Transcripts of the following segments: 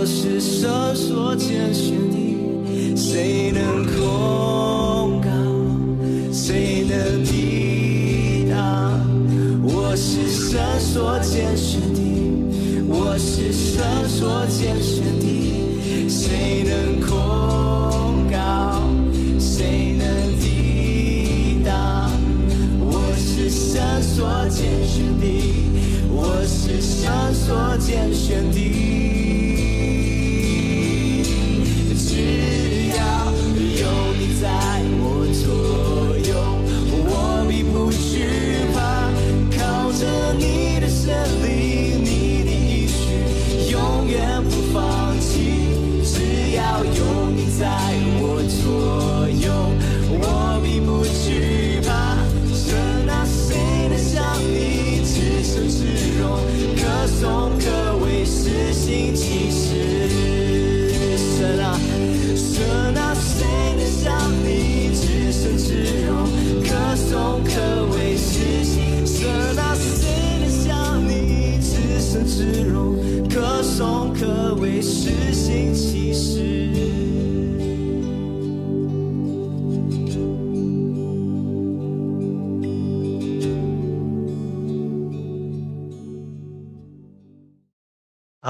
我是神所拣选的，谁能控告？谁能抵挡？我是神所拣选的，我是神所拣选的，谁能控告？谁能抵挡？我是神所拣选的，我是神所拣选的。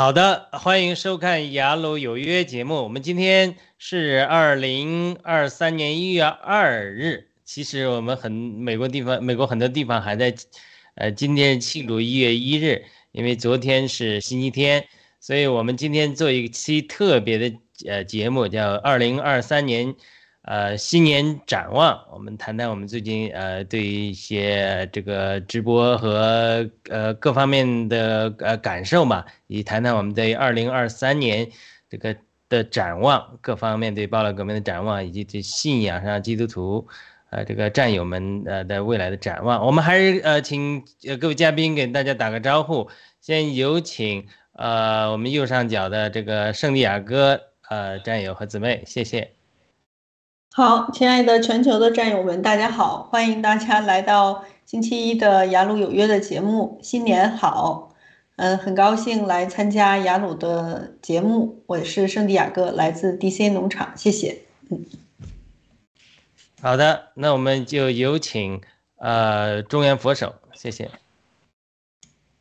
好的，欢迎收看《雅鲁有约》节目。我们今天是二零二三年一月二日。其实我们很美国地方，美国很多地方还在，呃，今天庆祝一月一日，因为昨天是星期天，所以我们今天做一期特别的呃节目，叫二零二三年呃新年展望。我们谈谈我们最近呃对于一些这个直播和呃各方面的呃感受嘛，以谈谈我们对二零二三年这个的展望，各方面对暴乱革命的展望，以及对信仰上基督徒呃这个战友们呃的未来的展望。我们还是呃请呃各位嘉宾给大家打个招呼，先有请呃我们右上角的这个圣地亚哥呃战友和姊妹，谢谢。好，亲爱的全球的战友们，大家好，欢迎大家来到星期一的雅鲁有约的节目，新年好！嗯，很高兴来参加雅鲁的节目，我是圣地亚哥，来自 DC 农场，谢谢。嗯，好的，那我们就有请呃中原佛手，谢谢。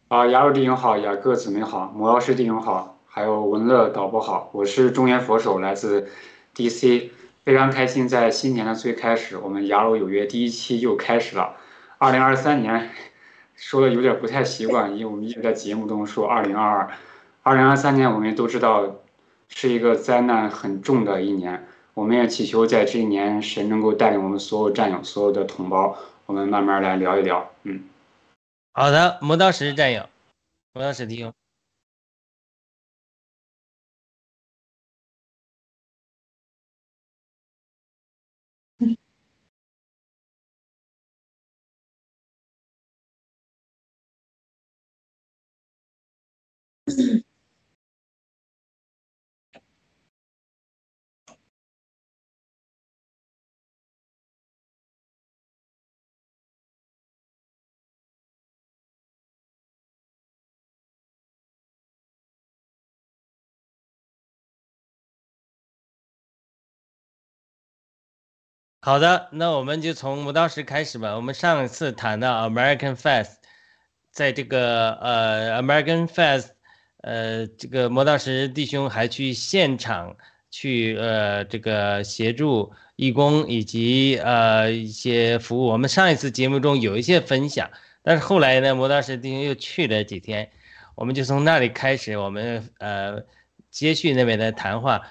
啊，雅鲁弟兄好，雅各姊妹好，魔药师弟兄好，还有文乐导播好，我是中原佛手，来自 DC，非常开心，在新年的最开始，我们雅鲁有约第一期又开始了。二零二三年说的有点不太习惯，因为我们一直在节目中说二零二二，二零二三年我们都知道是一个灾难很重的一年，我们也祈求在这一年神能够带领我们所有战友、所有的同胞，我们慢慢来聊一聊，嗯。好的，磨刀石战友，磨刀石弟兄。好的，那我们就从磨刀石开始吧。我们上一次谈到 American Fest，在这个呃 American Fest，呃，这个磨刀石弟兄还去现场去呃这个协助义工以及呃一些服务。我们上一次节目中有一些分享，但是后来呢，磨刀石弟兄又去了几天，我们就从那里开始，我们呃接续那边的谈话。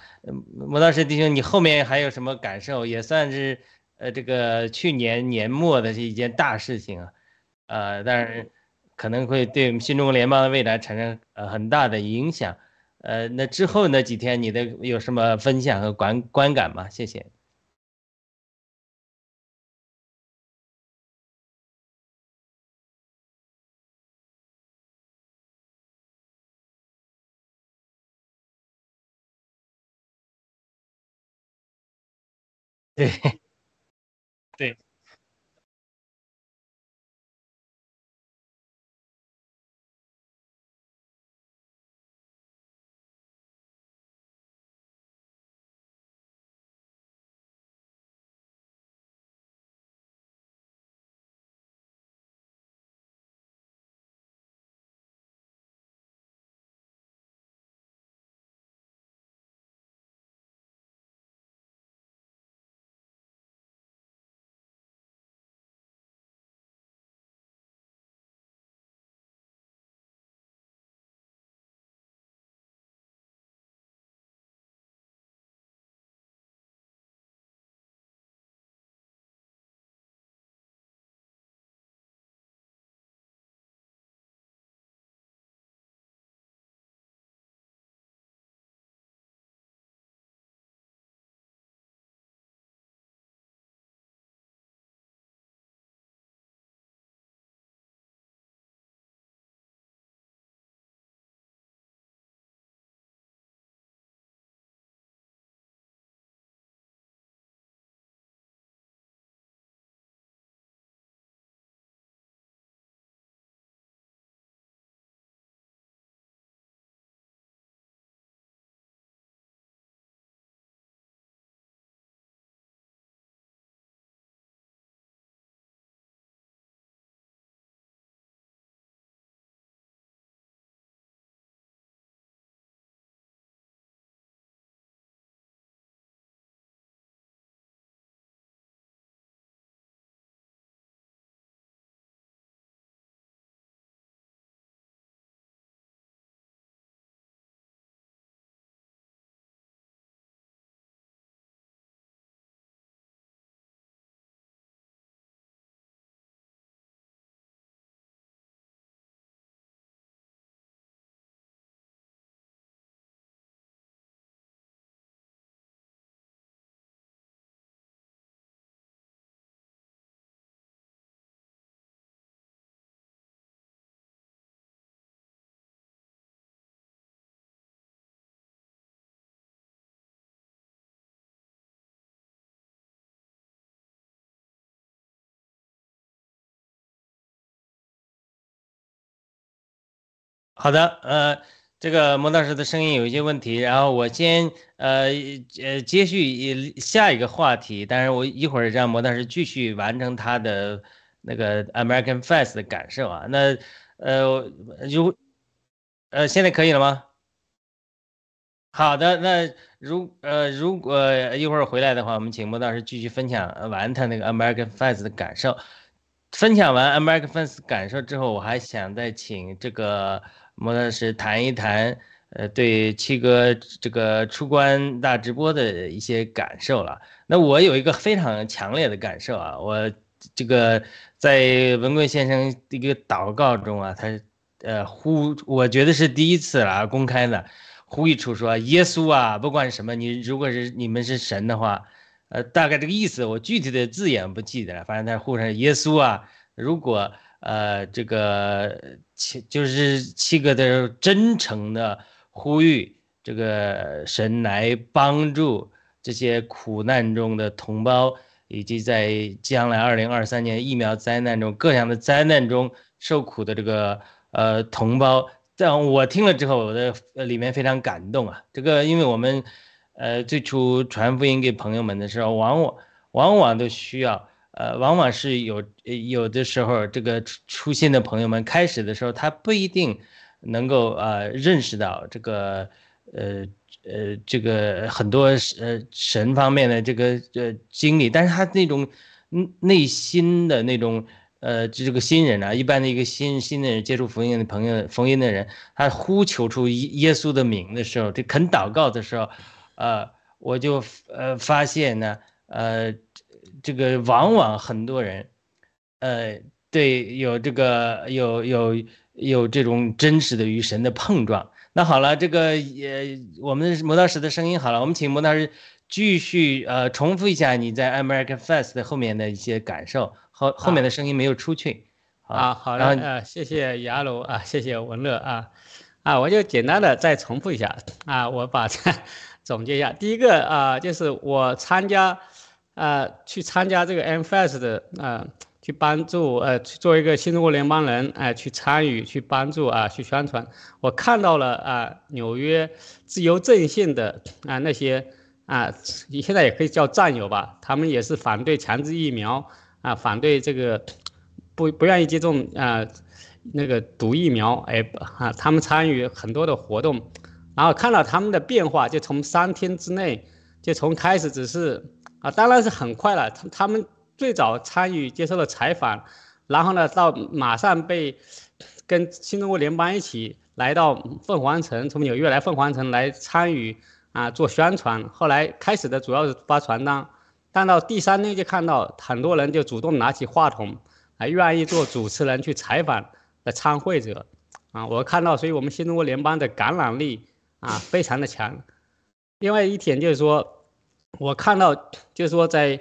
磨刀石弟兄，你后面还有什么感受？也算是呃这个去年年末的是一件大事情啊，呃，但是可能会对我们新中国联邦的未来产生呃很大的影响。呃，那之后那几天你的有什么分享和观观感吗？谢谢。对，好的，呃，这个魔道士的声音有一些问题，然后我先呃呃接续下一个话题，但是我一会儿让魔道士继续完成他的那个 American Fest 的感受啊。那呃如呃现在可以了吗？好的，那如呃如果一会儿回来的话，我们请魔道士继续分享完他那个 American Fest 的感受。分享完 American Fest 感受之后，我还想再请这个。莫老师谈一谈，呃，对七哥这个出关大直播的一些感受了。那我有一个非常强烈的感受啊，我这个在文贵先生一个祷告中啊，他呃呼，我觉得是第一次了，公开的呼吁出说，耶稣啊，不管什么，你如果是你们是神的话，呃，大概这个意思，我具体的字眼不记得了，反正他呼上耶稣啊，如果。呃，这个七就是七个的真诚的呼吁，这个神来帮助这些苦难中的同胞，以及在将来二零二三年疫苗灾难中各项的灾难中受苦的这个呃同胞。在我听了之后，我的里面非常感动啊。这个，因为我们呃最初传福音给朋友们的时候，往往往往都需要。呃，往往是有有的时候，这个出出现的朋友们，开始的时候他不一定能够呃认识到这个呃呃这个很多呃神方面的这个呃经历，但是他那种内心的那种呃这个新人啊，一般的一个新新的人接触福音的朋友，福音的人，他呼求出耶耶稣的名的时候，这肯祷告的时候，呃，我就呃发现呢，呃。这个往往很多人，呃，对，有这个有有有这种真实的与神的碰撞。那好了，这个也我们磨刀石的声音好了，我们请磨刀石继续呃重复一下你在 American Fest 后面的一些感受，后后面的声音没有出去。啊，好的，呃，谢谢雅鲁啊，谢谢文乐啊，啊，我就简单的再重复一下啊，我把它 总结一下。第一个啊，就是我参加。呃，去参加这个 MFS 的啊，去帮助呃，去做一个新中国联邦人，哎，去参与，去帮助啊，去宣传。我看到了啊，纽约自由阵线的啊那些啊，你现在也可以叫战友吧，他们也是反对强制疫苗啊，反对这个不不愿意接种啊那个毒疫苗，哎啊，他们参与很多的活动，然后看到他们的变化，就从三天之内，就从开始只是。啊，当然是很快了。他他们最早参与接受了采访，然后呢，到马上被跟新中国联邦一起来到凤凰城，从纽约来凤凰城来参与啊做宣传。后来开始的主要是发传单，但到第三天就看到很多人就主动拿起话筒，还愿意做主持人去采访的参会者。啊，我看到，所以我们新中国联邦的感染力啊非常的强。另外一点就是说。我看到，就是说在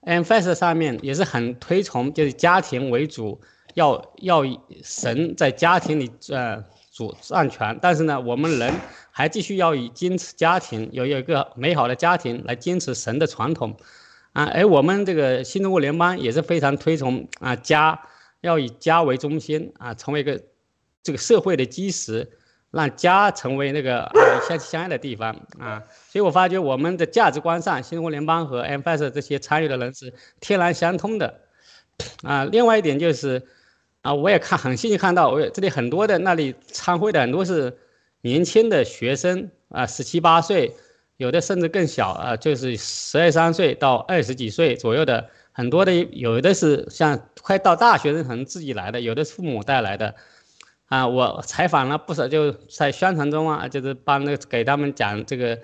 M F S 上面也是很推崇，就是家庭为主，要要神在家庭里呃主占权。但是呢，我们人还继续要以坚持家庭，有一个美好的家庭来坚持神的传统啊。而我们这个新中国联邦也是非常推崇啊家要以家为中心啊，成为一个这个社会的基石。让家成为那个相亲相爱的地方啊，所以我发觉我们的价值观上，新中国联邦和 M F S 这些参与的人是天然相通的啊。另外一点就是啊，我也看很幸运看到，我这里很多的那里参会的很多是年轻的学生啊，十七八岁，有的甚至更小啊，就是十二三岁到二十几岁左右的，很多的有的是像快到大学生可能自己来的，有的是父母带来的。啊，我采访了不少，就在宣传中啊，就是帮那给他们讲这个，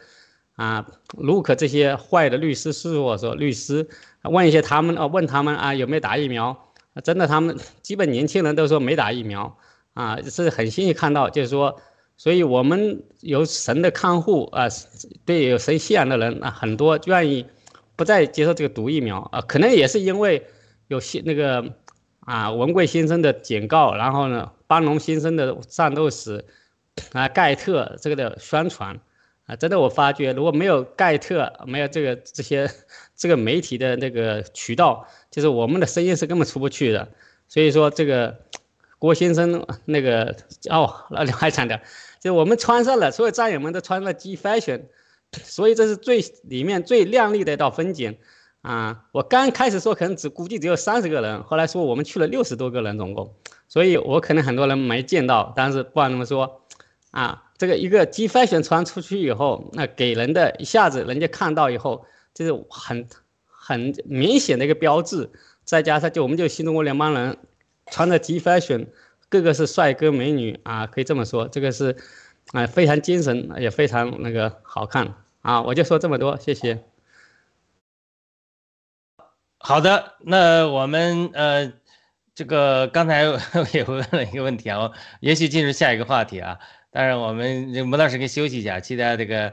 啊，如可这些坏的律师事务所律师问一些他们啊，问他们啊有没有打疫苗？真的，他们基本年轻人都说没打疫苗啊，是很幸运看到，就是说，所以我们有神的看护啊，对有神信仰的人啊，很多愿意不再接受这个毒疫苗啊，可能也是因为有些那个啊文贵先生的警告，然后呢。邦龙先生的战斗史，啊，盖特这个的宣传，啊，真的我发觉，如果没有盖特，没有这个这些这个媒体的那个渠道，就是我们的声音是根本出不去的。所以说，这个郭先生那个哦，那里还强调，就我们穿上了，所有战友们都穿了 G Fashion，所以这是最里面最靓丽的一道风景啊！我刚开始说可能只估计只有三十个人，后来说我们去了六十多个人总共，所以我可能很多人没见到，但是不管怎么说啊，这个一个 G Fashion 穿出去以后，那给人的一下子人家看到以后，就是很很明显的一个标志，再加上就我们就新中国联邦人。穿着 G fashion，个个是帅哥美女啊，可以这么说，这个是，啊，非常精神，也非常那个好看啊。我就说这么多，谢谢。好的，那我们呃，这个刚才 也问了一个问题啊，也许进入下一个话题啊。当然，我们这莫老师可以休息一下，其他这个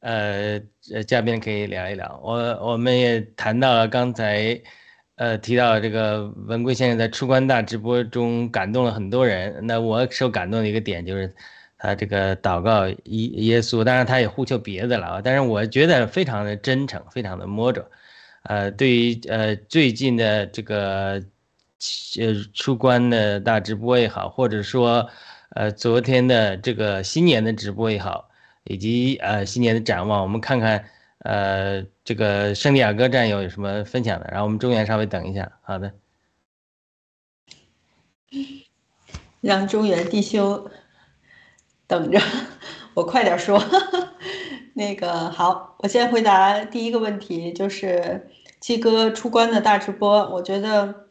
呃呃嘉宾可以聊一聊。我我们也谈到了刚才。呃，提到这个文贵先生在出关大直播中感动了很多人。那我受感动的一个点就是，他这个祷告耶耶稣，当然他也呼求别的了。但是我觉得非常的真诚，非常的摸着。呃，对于呃最近的这个呃出关的大直播也好，或者说呃昨天的这个新年的直播也好，以及呃新年的展望，我们看看。呃，这个圣地亚哥战友有什么分享的？然后我们中原稍微等一下，好的。让中原弟兄等着，我快点说。那个好，我先回答第一个问题，就是七哥出关的大直播。我觉得，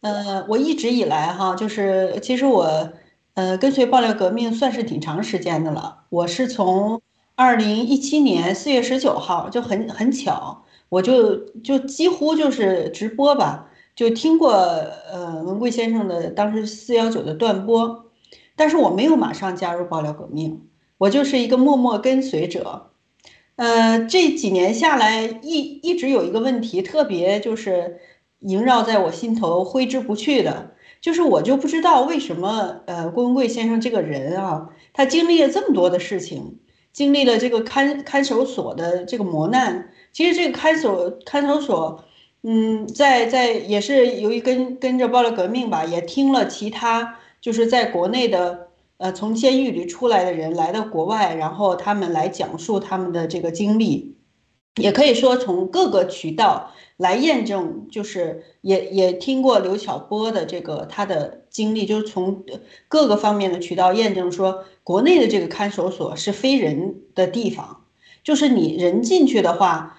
呃，我一直以来哈，就是其实我，呃，跟随爆料革命算是挺长时间的了。我是从。二零一七年四月十九号就很很巧，我就就几乎就是直播吧，就听过呃文贵先生的当时四幺九的断播，但是我没有马上加入爆料革命，我就是一个默默跟随者。呃，这几年下来一一直有一个问题，特别就是萦绕在我心头挥之不去的，就是我就不知道为什么呃郭文贵先生这个人啊，他经历了这么多的事情。经历了这个看看守所的这个磨难，其实这个看守看守所，嗯，在在也是由于跟跟着暴力革命吧，也听了其他就是在国内的呃从监狱里出来的人来到国外，然后他们来讲述他们的这个经历，也可以说从各个渠道。来验证，就是也也听过刘晓波的这个他的经历，就是从各个方面的渠道验证说，国内的这个看守所是非人的地方，就是你人进去的话，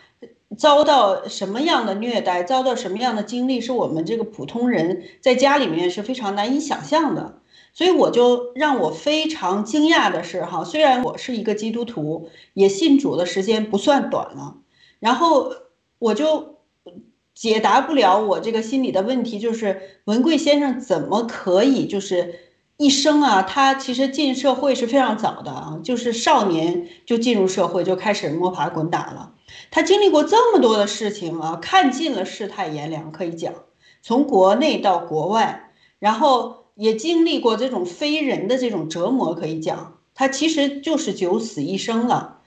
遭到什么样的虐待，遭到什么样的经历，是我们这个普通人在家里面是非常难以想象的。所以我就让我非常惊讶的是，哈，虽然我是一个基督徒，也信主的时间不算短了，然后我就。解答不了我这个心里的问题，就是文贵先生怎么可以就是一生啊？他其实进社会是非常早的啊，就是少年就进入社会就开始摸爬滚打了。他经历过这么多的事情啊，看尽了世态炎凉，可以讲从国内到国外，然后也经历过这种非人的这种折磨，可以讲他其实就是九死一生了。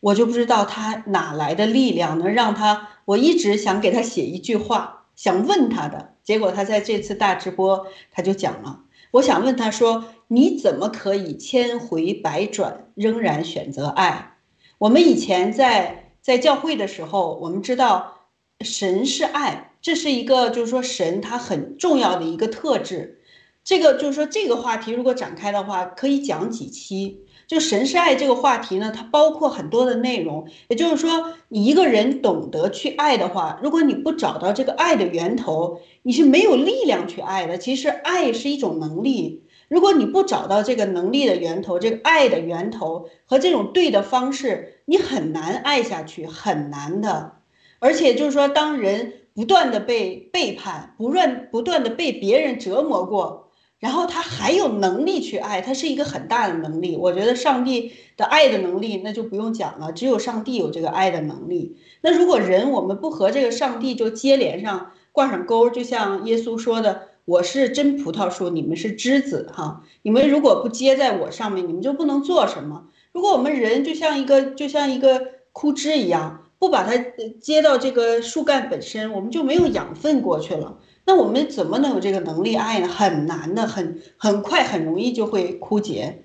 我就不知道他哪来的力量能让他。我一直想给他写一句话，想问他的，结果他在这次大直播他就讲了。我想问他说：“你怎么可以千回百转，仍然选择爱？”我们以前在在教会的时候，我们知道神是爱，这是一个就是说神他很重要的一个特质。这个就是说这个话题如果展开的话，可以讲几期。就神是爱这个话题呢，它包括很多的内容。也就是说，你一个人懂得去爱的话，如果你不找到这个爱的源头，你是没有力量去爱的。其实爱是一种能力，如果你不找到这个能力的源头，这个爱的源头和这种对的方式，你很难爱下去，很难的。而且就是说，当人不断的被背叛，不断不断的被别人折磨过。然后他还有能力去爱，他是一个很大的能力。我觉得上帝的爱的能力那就不用讲了，只有上帝有这个爱的能力。那如果人我们不和这个上帝就接连上挂上钩，就像耶稣说的：“我是真葡萄树，你们是枝子。”哈，你们如果不接在我上面，你们就不能做什么。如果我们人就像一个就像一个枯枝一样，不把它接到这个树干本身，我们就没有养分过去了。那我们怎么能有这个能力爱呢？很难的，很很快，很容易就会枯竭。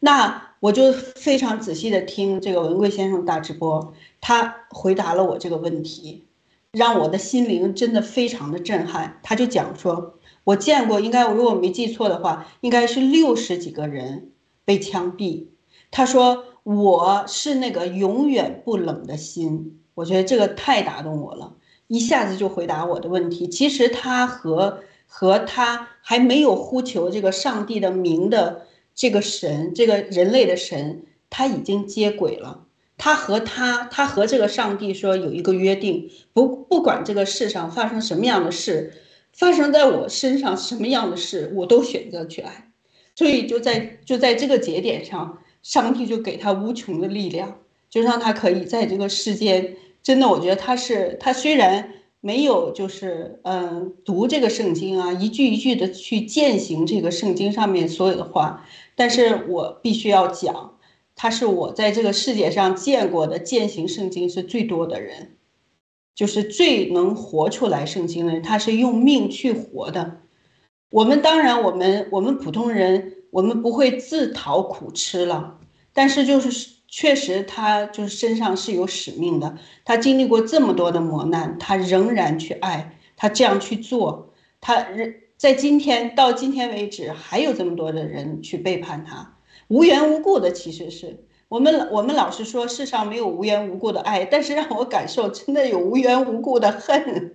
那我就非常仔细的听这个文贵先生大直播，他回答了我这个问题，让我的心灵真的非常的震撼。他就讲说，我见过，应该如果我没记错的话，应该是六十几个人被枪毙。他说我是那个永远不冷的心，我觉得这个太打动我了，一下子就回答我的问题。其实他和和他还没有呼求这个上帝的名的。这个神，这个人类的神，他已经接轨了。他和他，他和这个上帝说有一个约定，不不管这个世上发生什么样的事，发生在我身上什么样的事，我都选择去爱。所以就在就在这个节点上，上帝就给他无穷的力量，就让他可以在这个世间。真的，我觉得他是他虽然。没有，就是嗯，读这个圣经啊，一句一句的去践行这个圣经上面所有的话。但是我必须要讲，他是我在这个世界上见过的践行圣经是最多的人，就是最能活出来圣经的人。他是用命去活的。我们当然，我们我们普通人，我们不会自讨苦吃了，但是就是。确实，他就是身上是有使命的。他经历过这么多的磨难，他仍然去爱，他这样去做。他人在今天到今天为止，还有这么多的人去背叛他，无缘无故的。其实是我们我们老是说世上没有无缘无故的爱，但是让我感受真的有无缘无故的恨。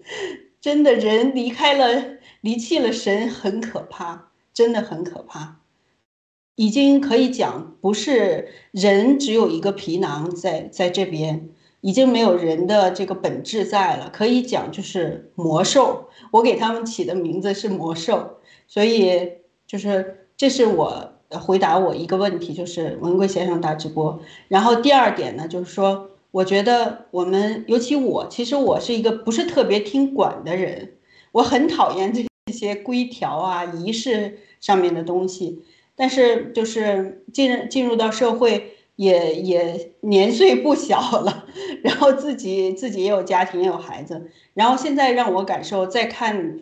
真的人离开了离弃了神，很可怕，真的很可怕。已经可以讲，不是人只有一个皮囊在在这边，已经没有人的这个本质在了。可以讲就是魔兽，我给他们起的名字是魔兽。所以就是这是我回答我一个问题，就是文贵先生大直播。然后第二点呢，就是说，我觉得我们尤其我，其实我是一个不是特别听管的人，我很讨厌这些规条啊、仪式上面的东西。但是就是进进入到社会也也年岁不小了，然后自己自己也有家庭也有孩子，然后现在让我感受再看，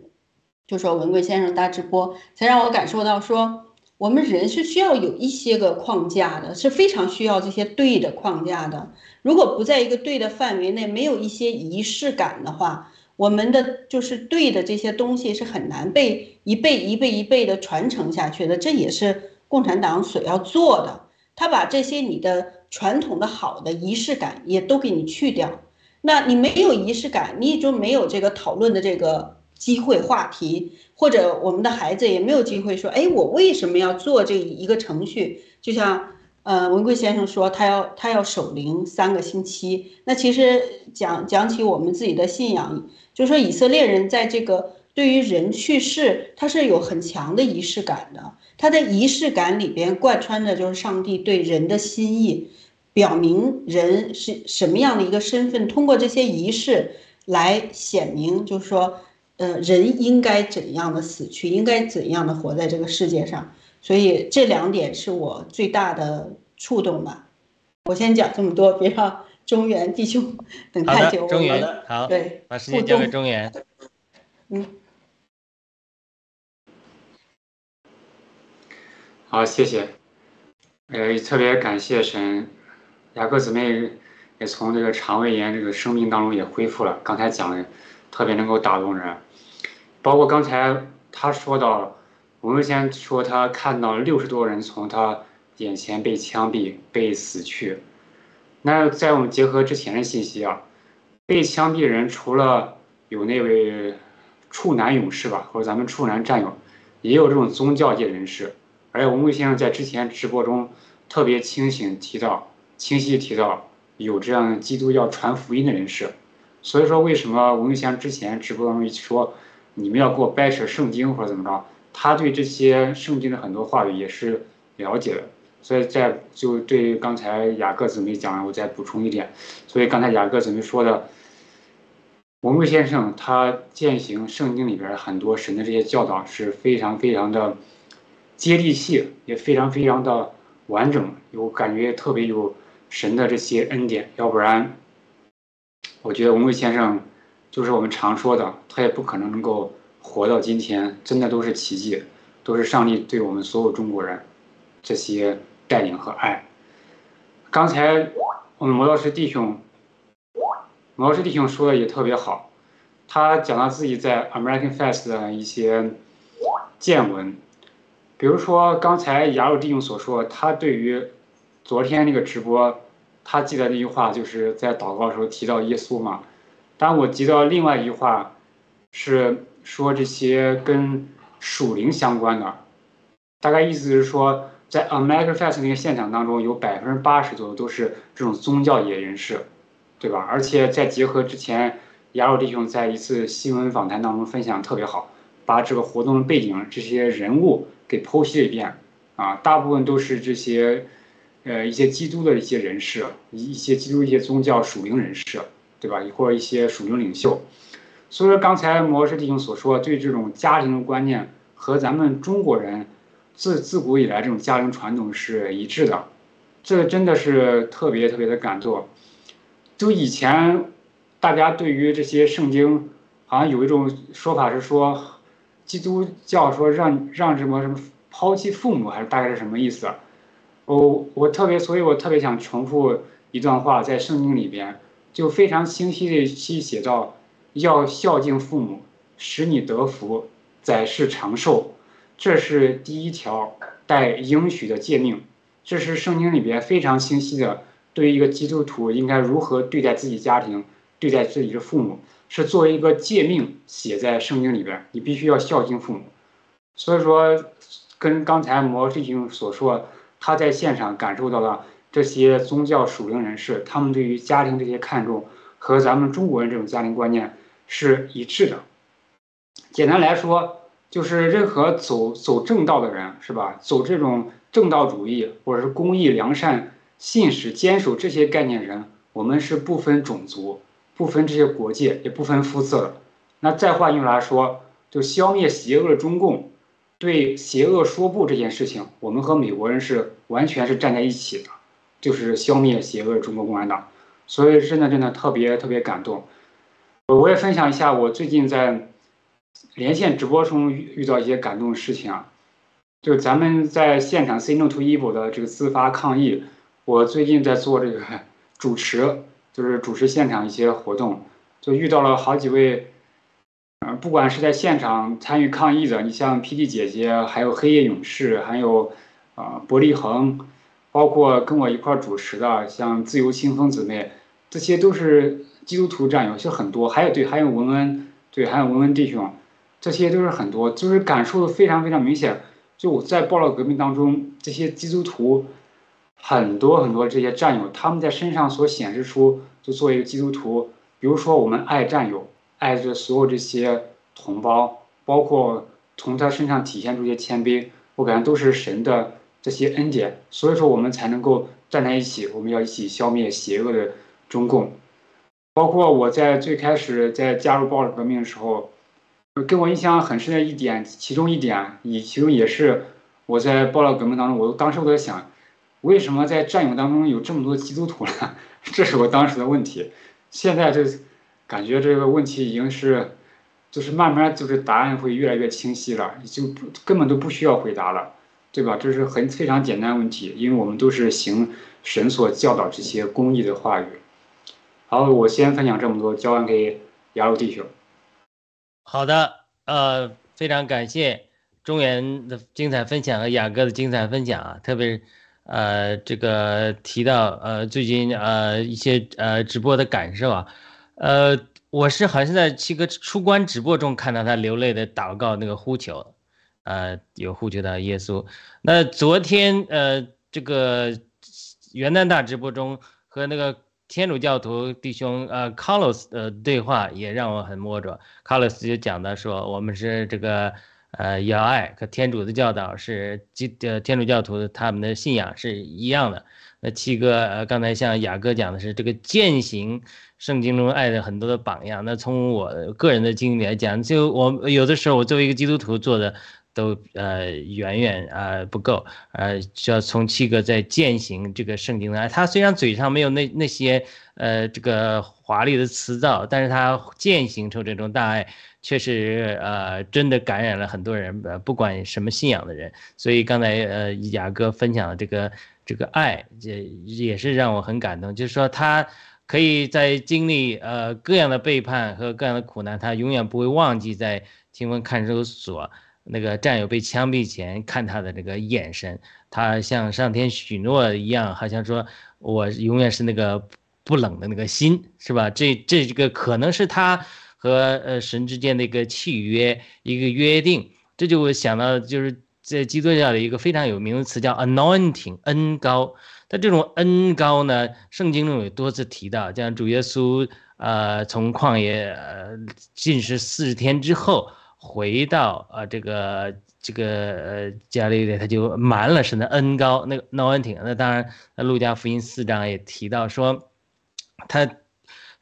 就说文贵先生大直播，才让我感受到说我们人是需要有一些个框架的，是非常需要这些对的框架的。如果不在一个对的范围内，没有一些仪式感的话。我们的就是对的这些东西是很难被一辈一辈一辈的传承下去的，这也是共产党所要做的。他把这些你的传统的好的仪式感也都给你去掉，那你没有仪式感，你也就没有这个讨论的这个机会话题，或者我们的孩子也没有机会说，哎，我为什么要做这一个程序？就像。呃，文贵先生说他要他要守灵三个星期。那其实讲讲起我们自己的信仰，就是说以色列人在这个对于人去世，他是有很强的仪式感的。他的仪式感里边贯穿着就是上帝对人的心意，表明人是什么样的一个身份，通过这些仪式来显明，就是说，呃，人应该怎样的死去，应该怎样的活在这个世界上。所以这两点是我最大的触动吧。我先讲这么多，别让中原弟兄等太久。中原，好，对，把时间交给中原。嗯。好，谢谢。呃，特别感谢神，雅各姊妹也从这个肠胃炎这个生病当中也恢复了。刚才讲的特别能够打动人，包括刚才他说到。我们先说，他看到六十多人从他眼前被枪毙、被死去。那在我们结合之前的信息啊，被枪毙人除了有那位处男勇士吧，或者咱们处男战友，也有这种宗教界人士。而且文贵先生在之前直播中特别清醒提到、清晰提到有这样基督教传福音的人士。所以说，为什么文贵先生之前直播当中说你们要给我掰扯圣经或者怎么着？他对这些圣经的很多话语也是了解的，所以在就对刚才雅各姊妹讲，我再补充一点。所以刚才雅各姊妹说的，文贵先生他践行圣经里边很多神的这些教导是非常非常的接地气，也非常非常的完整，有感觉特别有神的这些恩典。要不然，我觉得文贵先生就是我们常说的，他也不可能能够。活到今天，真的都是奇迹，都是上帝对我们所有中国人这些带领和爱。刚才我们魔道士弟兄，魔道士弟兄说的也特别好，他讲到自己在 American Fest 的一些见闻，比如说刚才雅鲁弟兄所说，他对于昨天那个直播。他记得那句话，就是在祷告的时候提到耶稣嘛。但我记得另外一句话，是说这些跟属灵相关的，大概意思是说，在 American Fest 那个现场当中，有百分之八十左右都是这种宗教界人士，对吧？而且再结合之前亚鲁弟兄在一次新闻访谈当中分享特别好，把这个活动的背景、这些人物给剖析了一遍，啊，大部分都是这些。呃，一些基督的一些人士，一一些基督一些宗教属灵人士，对吧？或者一些属灵领袖。所以说，刚才摩师弟兄所说，对这种家庭的观念和咱们中国人自自古以来这种家庭传统是一致的，这真的是特别特别的感动。就以前大家对于这些圣经，好像有一种说法是说，基督教说让让什么什么抛弃父母，还是大概是什么意思？我我特别，所以我特别想重复一段话，在圣经里边就非常清晰的去写到，要孝敬父母，使你得福，在世长寿，这是第一条带应许的诫命，这是圣经里边非常清晰的，对于一个基督徒应该如何对待自己家庭，对待自己的父母，是作为一个诫命写在圣经里边，你必须要孝敬父母，所以说，跟刚才摩师兄所说。他在现场感受到了这些宗教属灵人士，他们对于家庭这些看重和咱们中国人这种家庭观念是一致的。简单来说，就是任何走走正道的人，是吧？走这种正道主义或者是公益、良善、信使、坚守这些概念人，我们是不分种族、不分这些国界，也不分肤色的。那再换句话来说，就消灭邪恶中共。对邪恶说不这件事情，我们和美国人是完全是站在一起的，就是消灭邪恶中国共产党。所以真的真的特别特别感动。我也分享一下我最近在连线直播中遇遇到一些感动的事情啊，就咱们在现场 “Say No to Evil” 的这个自发抗议，我最近在做这个主持，就是主持现场一些活动，就遇到了好几位。嗯，不管是在现场参与抗议的，你像 PD 姐姐，还有黑夜勇士，还有啊伯利恒，包括跟我一块主持的，像自由清风姊妹，这些都是基督徒战友，是很多。还有对，还有文恩，对，还有文恩弟兄，这些都是很多，就是感受的非常非常明显。就我在暴乱革命当中，这些基督徒很多很多这些战友，他们在身上所显示出，就作为一个基督徒，比如说我们爱战友。爱着所有这些同胞，包括从他身上体现出一些谦卑，我感觉都是神的这些恩典，所以说我们才能够站在一起，我们要一起消灭邪恶的中共。包括我在最开始在加入暴力革命的时候，给我印象很深的一点，其中一点，以其中也是我在暴力革命当中，我当时我在想，为什么在战友当中有这么多基督徒呢？这是我当时的问题。现在这。感觉这个问题已经是，就是慢慢就是答案会越来越清晰了，就根本都不需要回答了，对吧？这是很非常简单问题，因为我们都是行神所教导这些公益的话语。好，我先分享这么多，交还给雅鲁弟兄。好的，呃，非常感谢中原的精彩分享和雅哥的精彩分享啊，特别呃这个提到呃最近呃一些呃直播的感受啊。呃，我是好像在七哥出关直播中看到他流泪的祷告那个呼求，呃，有呼求到耶稣。那昨天呃，这个元旦大直播中和那个天主教徒弟兄呃，Carlos 的对话也让我很摸着。Carlos 就讲的说，我们是这个呃，要爱和天主的教导是基呃天主教徒他们的信仰是一样的。那七哥呃，刚才像雅哥讲的是这个践行。圣经中爱的很多的榜样，那从我个人的经历来讲，就我有的时候我作为一个基督徒做的都呃远远啊不够，呃需要从七个在践行这个圣经的爱。他虽然嘴上没有那那些呃这个华丽的辞藻，但是他践行出这种大爱。确实呃真的感染了很多人，呃不管什么信仰的人。所以刚才呃雅哥分享的这个这个爱，也也是让我很感动。就是说他可以在经历呃各样的背叛和各样的苦难，他永远不会忘记在新闻看守所那个战友被枪毙前看他的这个眼神，他像上天许诺一样，好像说我永远是那个。不冷的那个心是吧？这这这个可能是他和呃神之间的一个契约，一个约定。这就我想到，就是在基督教的一个非常有名的词叫 anointing，恩高。它这种恩高呢，圣经中有多次提到，像主耶稣呃从旷野呃进食四十天之后，回到呃这个这个呃加利利，他就瞒了神的恩高。那个诺温亭那当然，那路加福音四章也提到说。他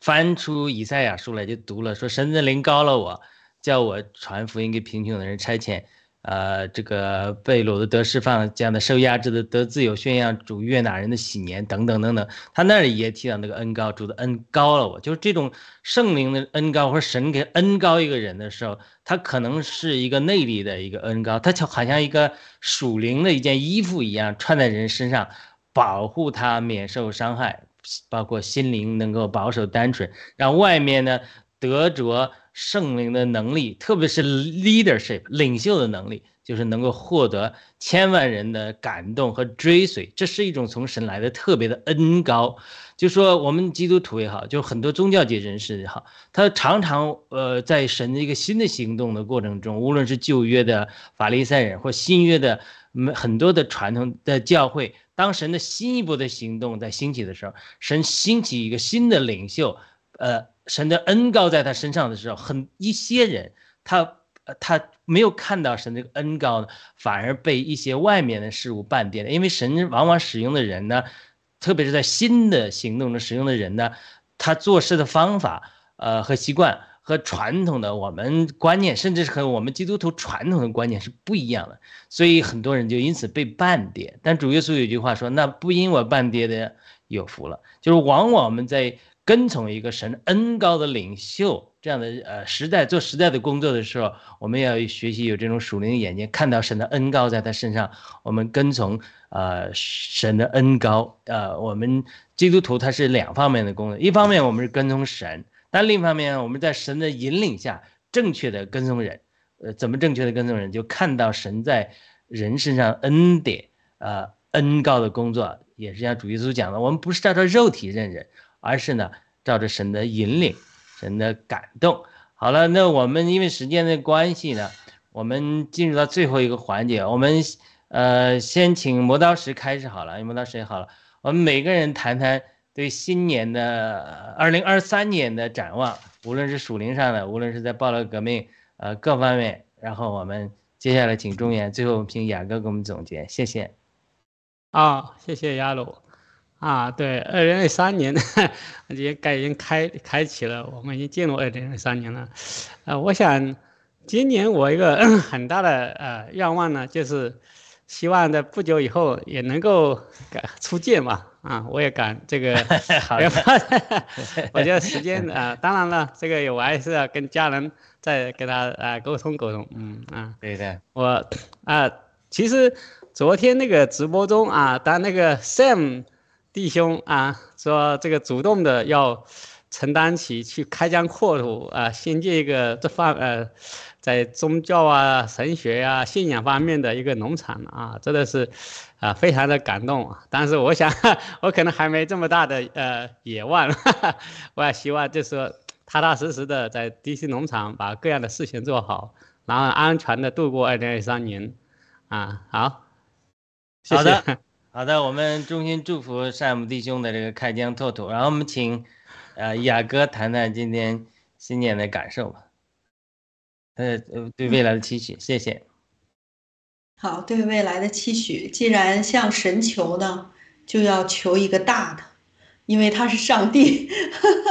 翻出以赛亚书来就读了，说神的灵高了我，叫我传福音给贫穷的人，差遣，呃，这个被掳的得释放，这样的受压制的得自由，宣扬主悦纳人的喜年，等等等等。他那里也提到那个恩高，主的恩高了我，就是这种圣灵的恩高，或者神给恩高一个人的时候，他可能是一个内力的一个恩高，他就好像一个属灵的一件衣服一样，穿在人身上，保护他免受伤害。包括心灵能够保守单纯，让外面呢得着圣灵的能力，特别是 leadership 领袖的能力，就是能够获得千万人的感动和追随。这是一种从神来的特别的恩高。就说我们基督徒也好，就很多宗教界人士也好，他常常呃在神的一个新的行动的过程中，无论是旧约的法利赛人或新约的很多的传统的教会。当神的新一波的行动在兴起的时候，神兴起一个新的领袖，呃，神的恩高在他身上的时候，很一些人他他没有看到神这个恩高，反而被一些外面的事物绊跌了。因为神往往使用的人呢，特别是在新的行动中使用的人呢，他做事的方法，呃和习惯。和传统的我们观念，甚至是和我们基督徒传统的观念是不一样的，所以很多人就因此被绊跌。但主耶稣有句话说：“那不因我绊跌的有福了。”就是往往我们在跟从一个神恩高的领袖这样的呃时代做时代的工作的时候，我们要学习有这种属灵的眼睛，看到神的恩高在他身上，我们跟从呃神的恩高。呃，我们基督徒他是两方面的工作，一方面我们是跟从神。但另一方面，我们在神的引领下，正确的跟从人，呃，怎么正确的跟踪人？就看到神在人身上恩典，呃，恩高的工作，也是像主耶稣讲的，我们不是照着肉体认人，而是呢，照着神的引领，神的感动。好了，那我们因为时间的关系呢，我们进入到最后一个环节，我们呃，先请磨刀石开始好了，磨刀石也好了，我们每个人谈谈。对新年的二零二三年的展望，无论是属灵上的，无论是在暴乱革命，呃，各方面，然后我们接下来请中原，最后请雅哥给我们总结，谢谢。啊，谢谢亚鲁。啊，对，二零二三年 也该已经开开启了，我们已经进入二零二三年了。呃，我想今年我一个 很大的呃愿望呢，就是希望在不久以后也能够出界嘛。啊，我也敢这个 我觉得时间啊，当然了，这个我还是要跟家人再跟他啊沟通沟通，嗯啊，对的，我啊，其实昨天那个直播中啊，当那个 Sam 弟兄啊说这个主动的要承担起去开疆扩土啊，新建一个这方呃。在宗教啊、神学啊、信仰方面的一个农场啊，真的是，啊，非常的感动。但是我想，我可能还没这么大的呃野望，我也希望就是说，踏踏实实的在 DC 农场把各样的事情做好，然后安全的度过2023年。啊，好，好的，好的，我们衷心祝福山姆弟兄的这个开疆拓土。然后我们请，呃，雅哥谈谈今天新年的感受吧。呃呃，对未来的期许，谢谢。好，对未来的期许，既然向神求呢，就要求一个大的，因为他是上帝，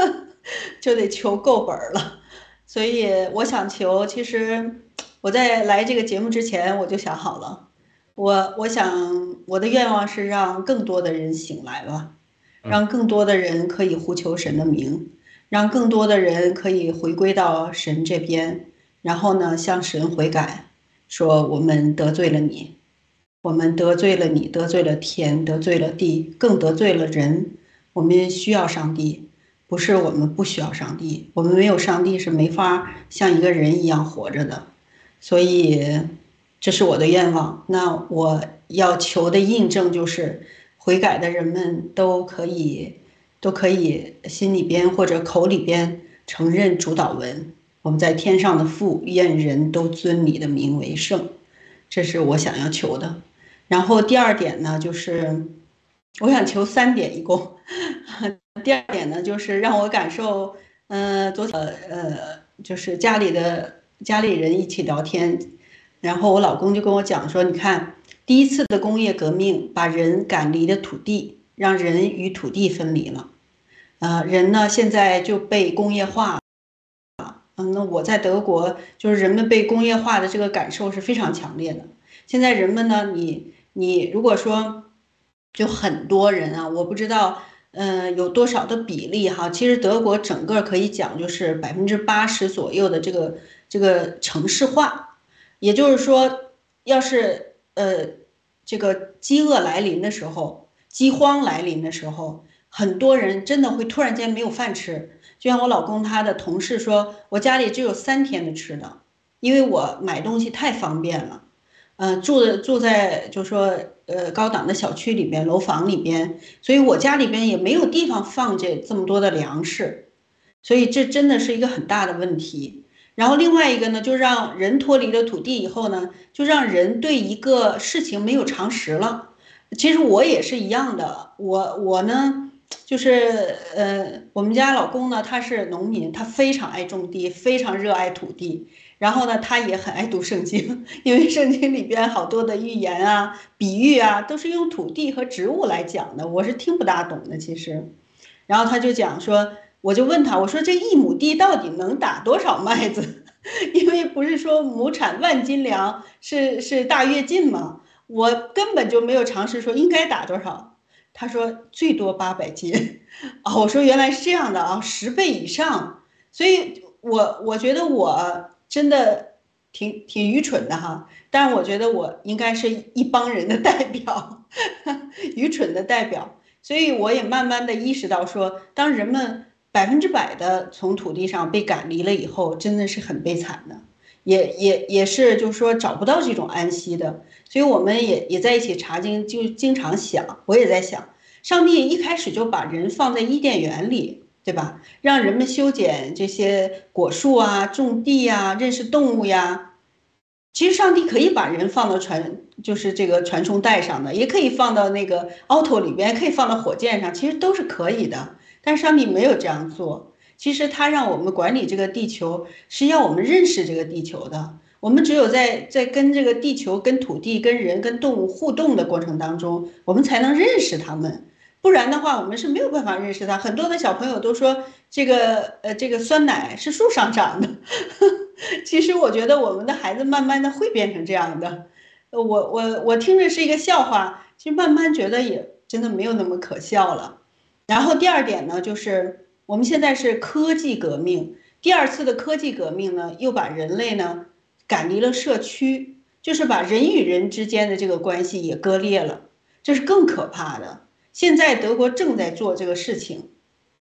就得求够本了。所以我想求，其实我在来这个节目之前，我就想好了，我我想我的愿望是让更多的人醒来吧，让更多的人可以呼求神的名，让更多的人可以回归到神这边。然后呢向神悔改，说我们得罪了你，我们得罪了你，得罪了天，得罪了地，更得罪了人。我们需要上帝，不是我们不需要上帝，我们没有上帝是没法像一个人一样活着的。所以，这是我的愿望。那我要求的印证就是，悔改的人们都可以，都可以心里边或者口里边承认主导文。我们在天上的父，愿人都尊你的名为圣，这是我想要求的。然后第二点呢，就是我想求三点，一共。第二点呢，就是让我感受，嗯，昨天呃，就是家里的家里人一起聊天，然后我老公就跟我讲说，你看，第一次的工业革命把人赶离了土地，让人与土地分离了，呃，人呢现在就被工业化，嗯，那我在德国，就是人们被工业化的这个感受是非常强烈的。现在人们呢，你你如果说，就很多人啊，我不知道。嗯，有多少的比例哈？其实德国整个可以讲就是百分之八十左右的这个这个城市化，也就是说，要是呃这个饥饿来临的时候，饥荒来临的时候，很多人真的会突然间没有饭吃。就像我老公他的同事说，我家里只有三天的吃的，因为我买东西太方便了。嗯，住的住在就说呃高档的小区里边楼房里边，所以我家里边也没有地方放这这么多的粮食，所以这真的是一个很大的问题。然后另外一个呢，就让人脱离了土地以后呢，就让人对一个事情没有常识了。其实我也是一样的，我我呢就是呃我们家老公呢他是农民，他非常爱种地，非常热爱土地。然后呢，他也很爱读圣经，因为圣经里边好多的寓言啊、比喻啊，都是用土地和植物来讲的，我是听不大懂的。其实，然后他就讲说，我就问他，我说这一亩地到底能打多少麦子？因为不是说亩产万斤粮是是大跃进吗？我根本就没有尝试说应该打多少。他说最多八百斤。哦，我说原来是这样的啊，十倍以上。所以我我觉得我。真的挺挺愚蠢的哈，但是我觉得我应该是一帮人的代表，愚蠢的代表，所以我也慢慢的意识到说，当人们百分之百的从土地上被赶离了以后，真的是很悲惨的，也也也是就是说找不到这种安息的，所以我们也也在一起查经，就经常想，我也在想，上帝一开始就把人放在伊甸园里。对吧？让人们修剪这些果树啊，种地呀，认识动物呀。其实上帝可以把人放到传，就是这个传送带上的，也可以放到那个 auto 里边，可以放到火箭上，其实都是可以的。但是上帝没有这样做。其实他让我们管理这个地球，是要我们认识这个地球的。我们只有在在跟这个地球、跟土地、跟人、跟动物互动的过程当中，我们才能认识他们。不然的话，我们是没有办法认识它。很多的小朋友都说，这个呃，这个酸奶是树上长的。其实我觉得我们的孩子慢慢的会变成这样的。我我我听着是一个笑话，其实慢慢觉得也真的没有那么可笑了。然后第二点呢，就是我们现在是科技革命，第二次的科技革命呢，又把人类呢赶离了社区，就是把人与人之间的这个关系也割裂了，这是更可怕的。现在德国正在做这个事情，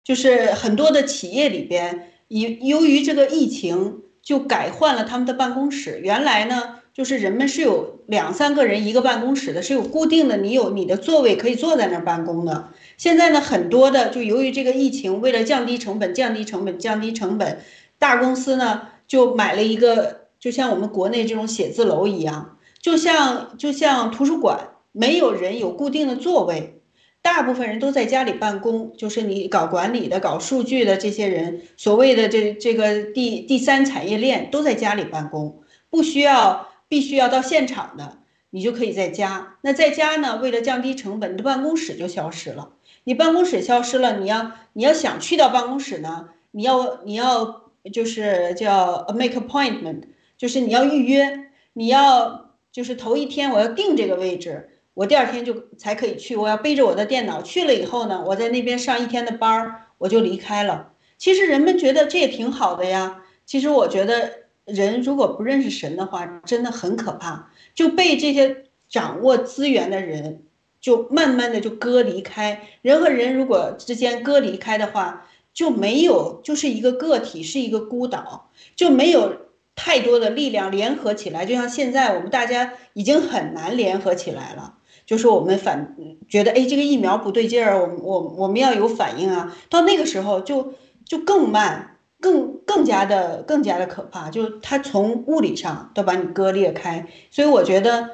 就是很多的企业里边，由由于这个疫情，就改换了他们的办公室。原来呢，就是人们是有两三个人一个办公室的，是有固定的，你有你的座位可以坐在那儿办公的。现在呢，很多的就由于这个疫情，为了降低成本，降低成本，降低成本，大公司呢就买了一个，就像我们国内这种写字楼一样，就像就像图书馆，没有人有固定的座位。大部分人都在家里办公，就是你搞管理的、搞数据的这些人，所谓的这这个第第三产业链都在家里办公，不需要必须要到现场的，你就可以在家。那在家呢，为了降低成本，你的办公室就消失了。你办公室消失了，你要你要想去到办公室呢，你要你要就是叫 make appointment，就是你要预约，你要就是头一天我要定这个位置。我第二天就才可以去，我要背着我的电脑去了以后呢，我在那边上一天的班儿，我就离开了。其实人们觉得这也挺好的呀。其实我觉得，人如果不认识神的话，真的很可怕，就被这些掌握资源的人就慢慢的就割离开。人和人如果之间割离开的话，就没有就是一个个体，是一个孤岛，就没有太多的力量联合起来。就像现在我们大家已经很难联合起来了，就是我们反觉得哎这个疫苗不对劲儿，我我我们要有反应啊。到那个时候就就更慢。更更加的更加的可怕，就是它从物理上都把你割裂开，所以我觉得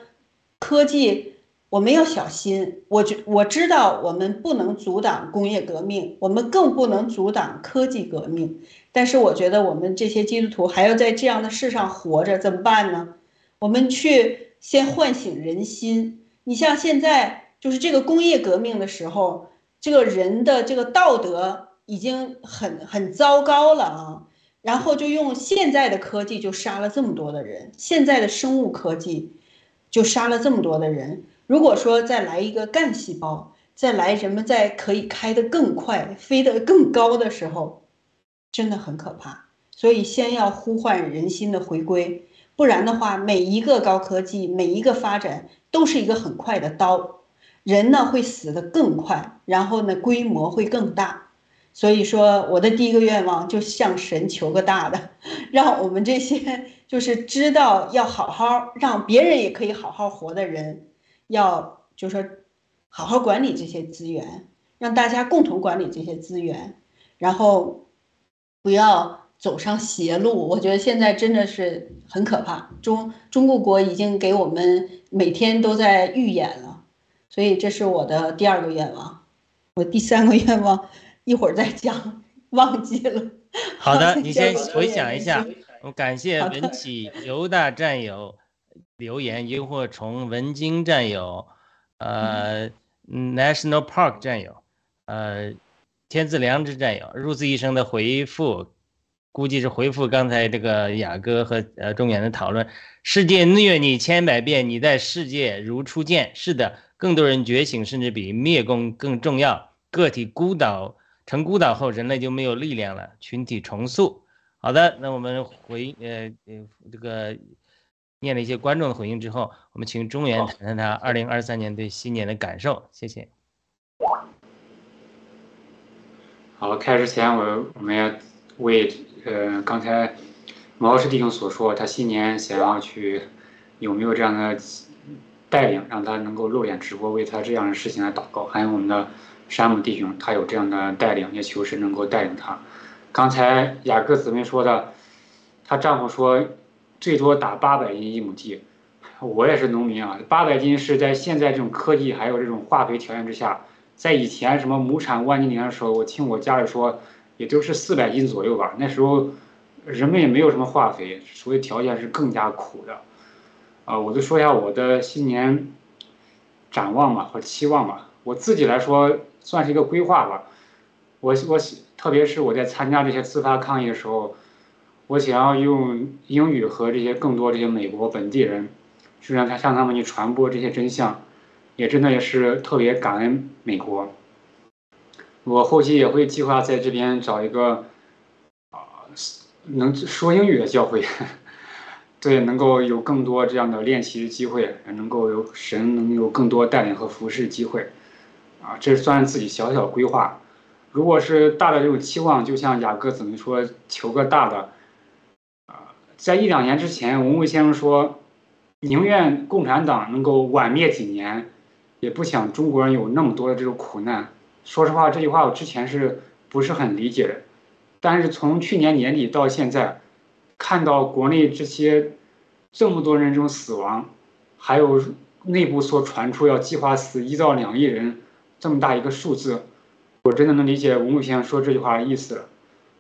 科技我们要小心。我觉我知道我们不能阻挡工业革命，我们更不能阻挡科技革命。但是我觉得我们这些基督徒还要在这样的世上活着，怎么办呢？我们去先唤醒人心。你像现在就是这个工业革命的时候，这个人的这个道德。已经很很糟糕了啊！然后就用现在的科技就杀了这么多的人，现在的生物科技就杀了这么多的人。如果说再来一个干细胞，再来人们在可以开得更快、飞得更高的时候，真的很可怕。所以先要呼唤人心的回归，不然的话，每一个高科技、每一个发展都是一个很快的刀，人呢会死得更快，然后呢规模会更大。所以说，我的第一个愿望就向神求个大的，让我们这些就是知道要好好让别人也可以好好活的人，要就说好好管理这些资源，让大家共同管理这些资源，然后不要走上邪路。我觉得现在真的是很可怕，中中国国已经给我们每天都在预演了，所以这是我的第二个愿望，我第三个愿望。一会儿再讲，忘记了。好的，你先回想一下。我感谢文启犹大战友留言，萤火虫文晶战友，呃，National Park 战友，呃，天赐良知战友，如此一生的回复，估计是回复刚才这个雅哥和呃中原的讨论。世界虐你千百遍，你在世界如初见。是的，更多人觉醒，甚至比灭共更重要。个体孤岛。成孤岛后，人类就没有力量了。群体重塑。好的，那我们回呃呃这个念了一些观众的回应之后，我们请中原谈谈他二零二三年对新年的感受。谢谢。好，开始前我我们要为呃刚才毛老师弟兄所说，他新年想要去有没有这样的带领，让他能够露脸直播，为他这样的事情来祷告。还有我们的。山姆弟兄，他有这样的带领，也求神能够带领他。刚才雅各姊妹说的，她丈夫说最多打八百斤一亩地，我也是农民啊，八百斤是在现在这种科技还有这种化肥条件之下，在以前什么亩产万斤年的时候，我听我家里说也都是四百斤左右吧。那时候人们也没有什么化肥，所以条件是更加苦的。啊，我就说一下我的新年展望吧和期望吧。我自己来说。算是一个规划吧，我我特别是我在参加这些自发抗议的时候，我想要用英语和这些更多这些美国本地人，去让他向他们去传播这些真相，也真的也是特别感恩美国。我后期也会计划在这边找一个啊能说英语的教会，对，能够有更多这样的练习的机会，能够有神能有更多带领和服侍机会。啊，这算是自己小小规划。如果是大的这种期望，就像雅各怎么说，求个大的。在一两年之前，文武先生说，宁愿共产党能够晚灭几年，也不想中国人有那么多的这种苦难。说实话，这句话我之前是不是很理解的？但是从去年年底到现在，看到国内这些这么多人这种死亡，还有内部所传出要计划死一到两亿人。这么大一个数字，我真的能理解吴牧先生说这句话的意思了。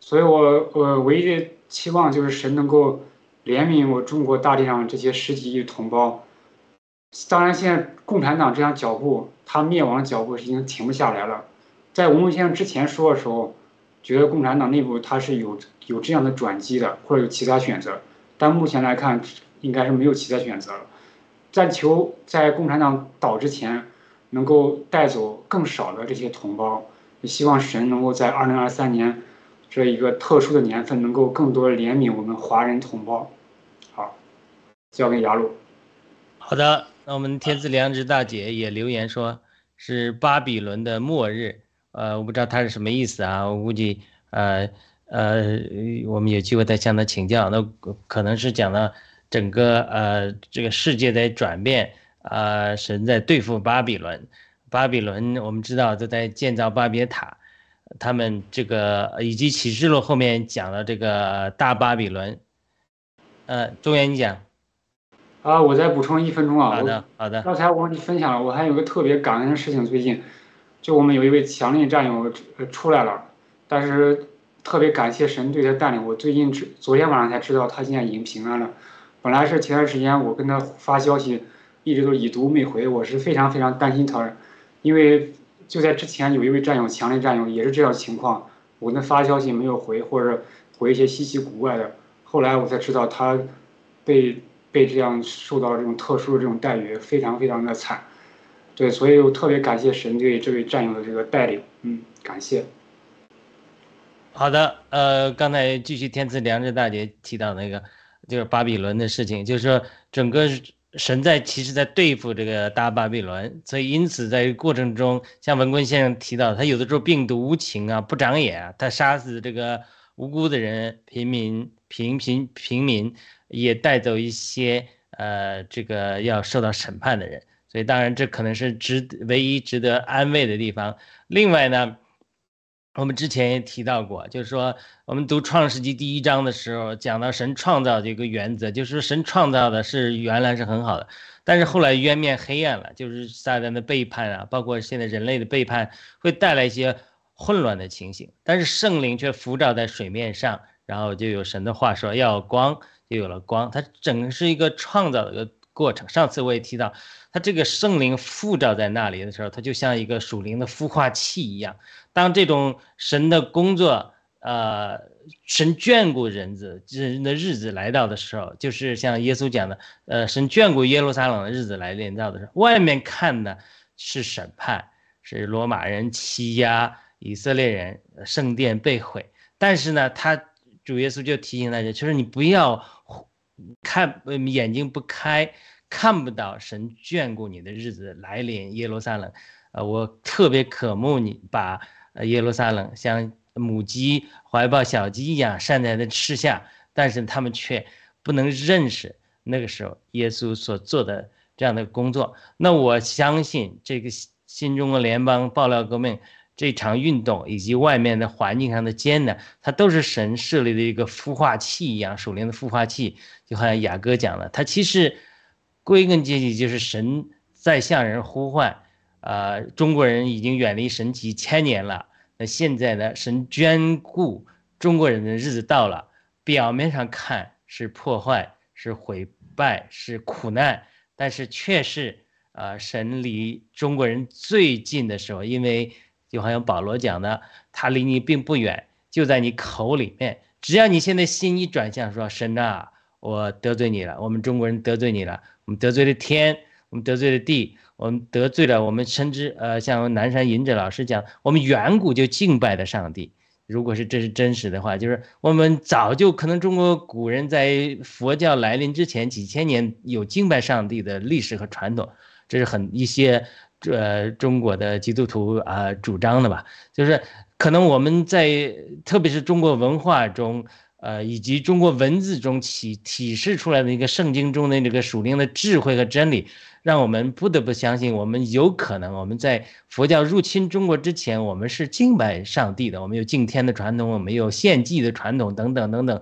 所以，我我唯一的期望就是神能够怜悯我中国大地上这些十几亿同胞。当然，现在共产党这样脚步，他灭亡的脚步已经停不下来了。在吴牧先生之前说的时候，觉得共产党内部他是有有这样的转机的，或者有其他选择。但目前来看，应该是没有其他选择了。但求在共产党倒之前。能够带走更少的这些同胞，也希望神能够在二零二三年这一个特殊的年份，能够更多怜悯我们华人同胞，好交给雅鲁。好的，那我们天赐良知大姐也留言说，是巴比伦的末日。呃，我不知道他是什么意思啊，我估计呃呃，我们有机会再向他请教。那可能是讲到整个呃这个世界在转变，呃，神在对付巴比伦。巴比伦我们知道都在建造巴别塔，他们这个以及启示录后面讲了这个大巴比伦。呃，中原你讲。啊，我再补充一分钟啊。好的，好的。刚才我跟你分享了，我还有个特别感恩的事情，最近。就我们有一位强力战友出来了，但是特别感谢神对他带领。我最近知昨天晚上才知道他现在已经平安了。本来是前段时间我跟他发消息，一直都已读没回，我是非常非常担心他，因为就在之前有一位战友强烈战友也是这样情况，我跟他发消息没有回，或者回一些稀奇古怪的。后来我才知道他被被这样受到这种特殊的这种待遇，非常非常的惨。对，所以我特别感谢神对这位战友的这个带领，嗯，感谢。好的，呃，刚才继续天赐良知大姐提到那个，就是巴比伦的事情，就是说整个神在其实在对付这个大巴比伦，所以因此在过程中，像文坤先生提到，他有的时候病毒无情啊，不长眼啊，他杀死这个无辜的人，平民、平平平民，也带走一些呃这个要受到审判的人。所以，当然，这可能是值唯一值得安慰的地方。另外呢，我们之前也提到过，就是说，我们读创世纪第一章的时候，讲到神创造这个原则，就是神创造的是原来是很好的，但是后来渊面黑暗了，就是撒旦的背叛啊，包括现在人类的背叛，会带来一些混乱的情形。但是圣灵却浮照在水面上，然后就有神的话说要光，就有了光。它整个是一个创造的一个过程。上次我也提到。他这个圣灵附照在那里的时候，他就像一个属灵的孵化器一样。当这种神的工作，呃，神眷顾人子人的日子来到的时候，就是像耶稣讲的，呃，神眷顾耶路撒冷的日子来临到的时候，外面看的是审判，是罗马人欺压以色列人，圣殿被毁。但是呢，他主耶稣就提醒大家，就是你不要看眼睛不开。看不到神眷顾你的日子来临，耶路撒冷，呃，我特别渴慕你把耶路撒冷像母鸡怀抱小鸡一样善待的吃下，但是他们却不能认识那个时候耶稣所做的这样的工作。那我相信这个新中国联邦爆料革命这场运动以及外面的环境上的艰难，它都是神设立的一个孵化器一样，属灵的孵化器，就好像雅各讲的，它其实。归根结底就是神在向人呼唤，呃，中国人已经远离神几千年了。那现在呢，神眷顾中国人的日子到了。表面上看是破坏、是毁败、是苦难，但是却是啊，神离中国人最近的时候。因为就好像保罗讲的，他离你并不远，就在你口里面。只要你现在心一转向，说神啊，我得罪你了，我们中国人得罪你了。我们得罪了天，我们得罪了地，我们得罪了我们深知，呃，像南山隐者老师讲，我们远古就敬拜的上帝。如果是这是真实的话，就是我们早就可能中国古人在佛教来临之前几千年有敬拜上帝的历史和传统，这是很一些呃中国的基督徒啊主张的吧。就是可能我们在特别是中国文化中。呃，以及中国文字中体体示出来的一个圣经中的那个属灵的智慧和真理，让我们不得不相信，我们有可能我们在佛教入侵中国之前，我们是敬拜上帝的，我们有敬天的传统，我们有献祭的传统，等等等等。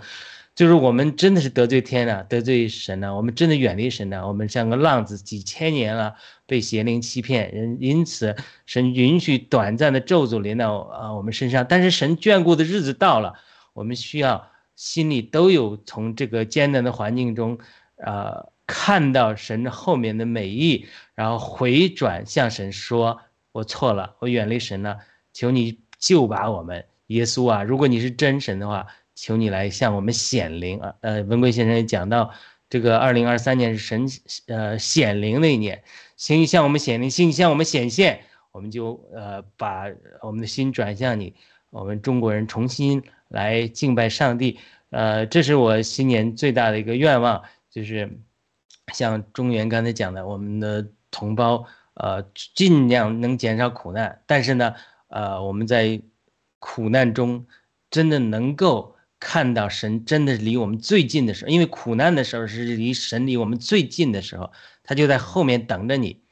就是我们真的是得罪天了，得罪神了，我们真的远离神了，我们像个浪子，几千年了被邪灵欺骗，人因此神允许短暂的咒诅临到啊我们身上，但是神眷顾的日子到了，我们需要。心里都有从这个艰难的环境中，呃，看到神后面的美意，然后回转向神说：“我错了，我远离神了，求你救把我们，耶稣啊！如果你是真神的话，求你来向我们显灵啊！”呃，文贵先生也讲到，这个二零二三年是神呃显灵的一年，请你向我们显灵，请你向我们显现，我们就呃把我们的心转向你，我们中国人重新。来敬拜上帝，呃，这是我新年最大的一个愿望，就是像中原刚才讲的，我们的同胞呃尽量能减少苦难，但是呢，呃我们在苦难中真的能够看到神真的离我们最近的时候，因为苦难的时候是离神离我们最近的时候，他就在后面等着你，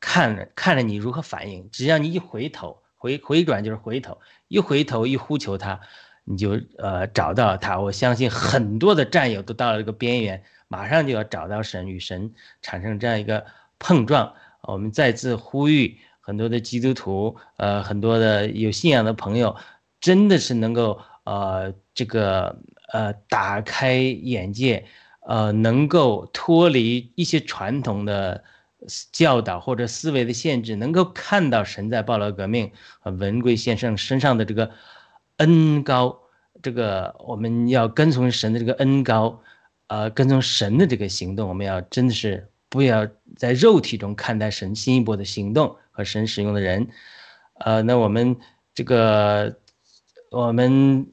看着看着你如何反应，只要你一回头回回转就是回头，一回头一呼求他。你就呃找到他，我相信很多的战友都到了这个边缘，马上就要找到神，与神产生这样一个碰撞。我们再次呼吁很多的基督徒，呃，很多的有信仰的朋友，真的是能够呃这个呃打开眼界，呃，能够脱离一些传统的教导或者思维的限制，能够看到神在暴乱革命和文贵先生身上的这个。恩高，这个我们要跟从神的这个恩高，呃，跟从神的这个行动，我们要真的是不要在肉体中看待神新一波的行动和神使用的人，呃，那我们这个我们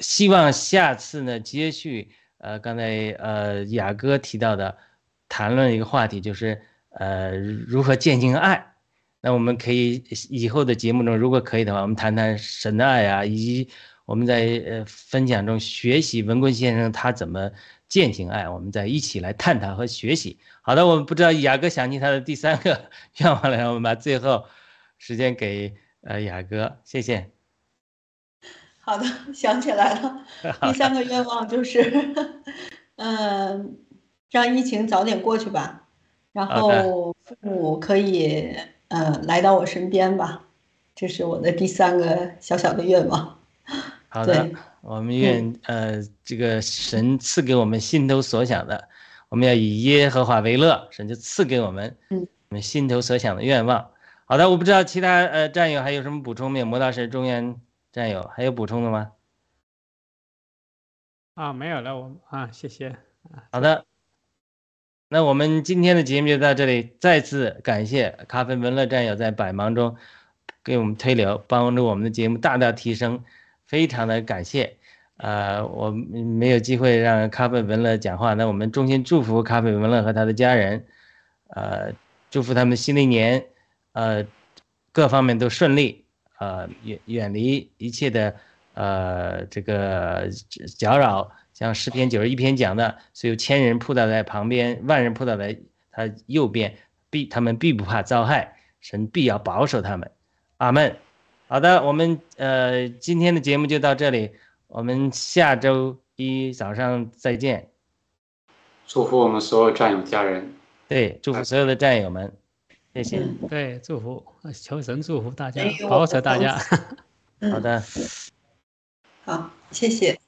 希望下次呢，接续呃刚才呃雅哥提到的谈论一个话题，就是呃如何践行爱。那我们可以以后的节目中，如果可以的话，我们谈谈神的爱啊，以及我们在呃分享中学习文贵先生他怎么践行爱，我们再一起来探讨和学习。好的，我们不知道雅哥想起他的第三个愿望了，我们把最后时间给呃雅哥，谢谢。好的，想起来了，第三个愿望就是，嗯，让疫情早点过去吧，然后父母可以。呃，来到我身边吧，这是我的第三个小小的愿望。好的，我们愿呃，这个神赐给我们心头所想的，我们要以耶和华为乐，神就赐给我们，嗯，我们心头所想的愿望。好的，我不知道其他呃战友还有什么补充没有？魔道士、中原战友还有补充的吗？啊，没有了，我啊，谢谢。好的。那我们今天的节目就到这里，再次感谢咖啡文乐战友在百忙中给我们推流，帮助我们的节目大大提升，非常的感谢。呃，我没有机会让咖啡文乐讲话，那我们衷心祝福咖啡文乐和他的家人，呃，祝福他们新的一年，呃，各方面都顺利，呃，远远离一切的呃这个搅扰。像诗篇九十一篇讲的，所有千人扑倒在旁边，万人扑倒在他右边，必他们必不怕遭害，神必要保守他们。阿门。好的，我们呃今天的节目就到这里，我们下周一早上再见。祝福我们所有战友家人。对，祝福所有的战友们，谢谢。对，祝福，求神祝福大家，保守大家。好的。好，谢谢。